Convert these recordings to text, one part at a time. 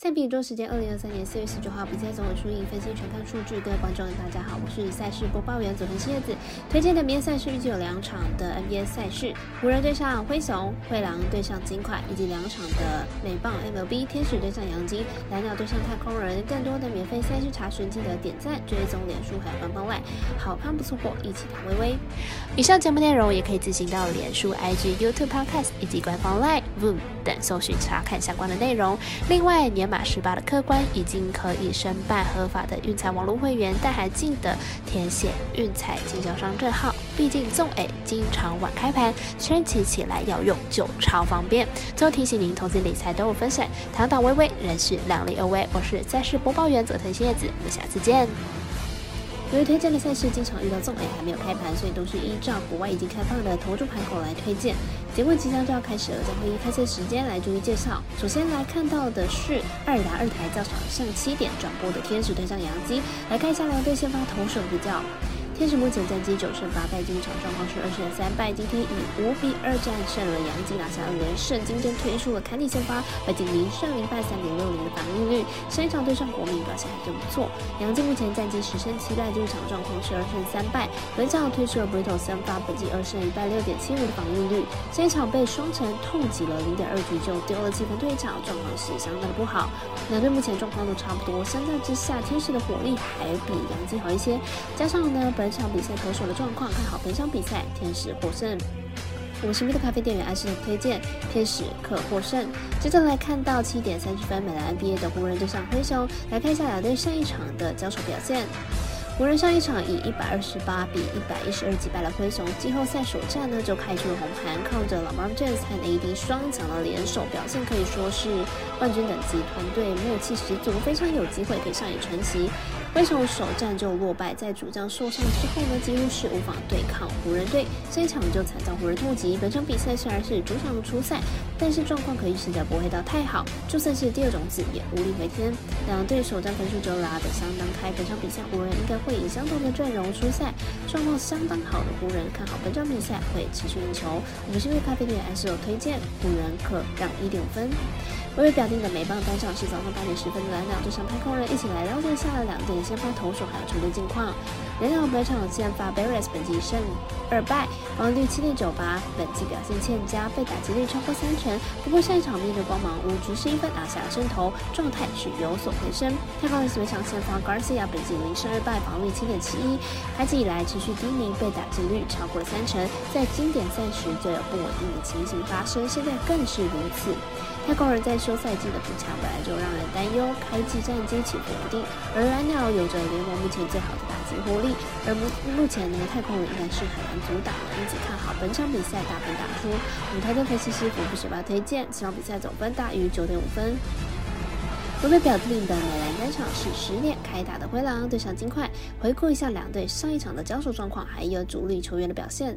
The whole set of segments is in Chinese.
赛比多时间，二零二三年四月十九号比赛总有输赢分析全看数据。各位观众大家好，我是赛事播报员佐藤叶子。推荐的明天赛事预计有两场的 NBA 赛事：湖人对上灰熊，灰狼对上金块，以及两场的美棒 MLB 天使对上洋基，蓝鸟对上太空人。更多的免费赛事查询，记得点赞、追踪脸书还有官方外，好看不错过，一起打微微。以上节目内容也可以自行到脸书、IG、YouTube、Podcast 以及官方 Line、Voom 等搜寻查看相关的内容。另外，年满十八的客官已经可以申办合法的运彩网络会员，但还记得填写运彩经销商证号。毕竟纵 A 经常晚开盘，圈起起来要用就超方便。最后提醒您，投资理财都有风险，堂堂微微，人是量力而为。我是赛事播报员佐藤叶子，我们下次见。由于推荐的赛事经常遇到纵 A 还没有开盘，所以都是依照国外已经开放的投注盘口来推荐。节目即将就要开始了，将会以开赛时间来逐一介绍。首先来看到的是二打二台较场上七点转播的天使对上洋基，来看一下两队先发投手比较。天使目前战绩九胜八败，进场状况是二胜三败。今天以五比二战胜了杨基，拿下二连胜。今天推出了坎尼先发，北京零胜零败，三点六零的防御率。上一场对上国民表现还真不错。杨基目前战绩十胜七败，进场状况是二胜三败。本场推出了 Brito 三发，本季二胜一败，六点七五的防御率。上一场被双城痛击了零点二局就丢了七分退场，状况是相当的不好。两队目前状况都差不多，相较之下，天使的火力还比杨基好一些。加上呢，本本场比赛投手的状况，看好本场比赛天使获胜。我们神秘的咖啡店员艾斯的推荐天使可获胜。接着来看到七点三十分，美兰 NBA 的湖人对上灰熊，来看一下两队上一场的交手表现。湖人上一场以一百二十八比一百一十二击败了灰熊，季后赛首战呢就开出了红盘，靠着 LeBron James 和 AD 双强的联手表现，可以说是冠军等级团队默契十足，非常有机会可以上演传奇。为什么首战就落败，在主将受伤之后呢，几乎是无法对抗湖人队，这一场就惨遭湖人痛击。本场比赛虽然是主场出赛，但是状况可以现在不会到太好，就算是第二种子也无力回天。两队首战分数就拉得相当开，本场比赛湖人应该会以相同的阵容出赛，状况相当好的湖人看好本场比赛会持续赢球。我们是为咖啡店还是有推荐湖人可让一点分。微微表定的美棒单场是早上八点十分的蓝鸟对上太空人，一起来了解下了两队先发投手还有球队近况。蓝鸟本场先发 Barris 本季胜二败，防御率七点九八，本季表现欠佳，被打击率超过三成。不过上一场面对光芒五局十一分拿下了胜投，状态是有所回升。太空人本场先发 Garcia 本季零胜二败，防御七点七一，开季以来持续低迷，被打击率超过了三成，在经典赛时就有不稳定的情形发生，现在更是如此。太空人在休赛季的补强本来就让人担忧，开季战绩起伏不定，而蓝鸟有着联盟目前最好的打击火力，而目目前呢，太空人应该是很难阻挡的，因此看好本场比赛大分打出。舞台的分析师福布学霸推荐，这场比赛总分大于九点五分。我们表定的美兰单场是十点开打的灰狼对上金块，回顾一下两队上一场的交手状况，还有主力球员的表现。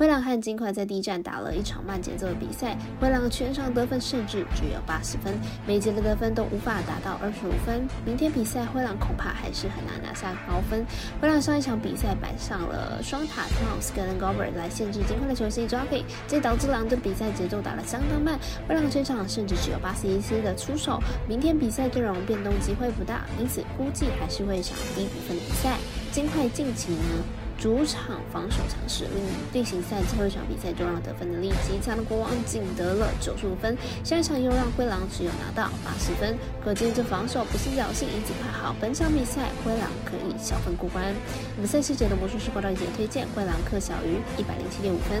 灰狼和金块在第一站打了一场慢节奏的比赛，灰狼全场得分甚至只有八十分，每节的得分都无法达到二十五分。明天比赛，灰狼恐怕还是很难拿下高分。灰狼上一场比赛摆上了双塔 t o m s 跟 Gobert 来限制金块的球星 Jockey，这导致狼队比赛节奏打得相当慢，灰狼全场甚至只有八十一次的出手。明天比赛阵容变动机会不大，因此估计还是会一场低比分的比赛。金块近期呢？主场防守强势，令例行赛最后一场比赛中让得分能力极强的国王仅得了九十五分，下一场又让灰狼只有拿到八十分，可见这防守不是侥幸，已经快好本场比赛灰狼可以小分过关。我们赛事节的魔术师报道以及推荐灰狼克小于一百零七点五分。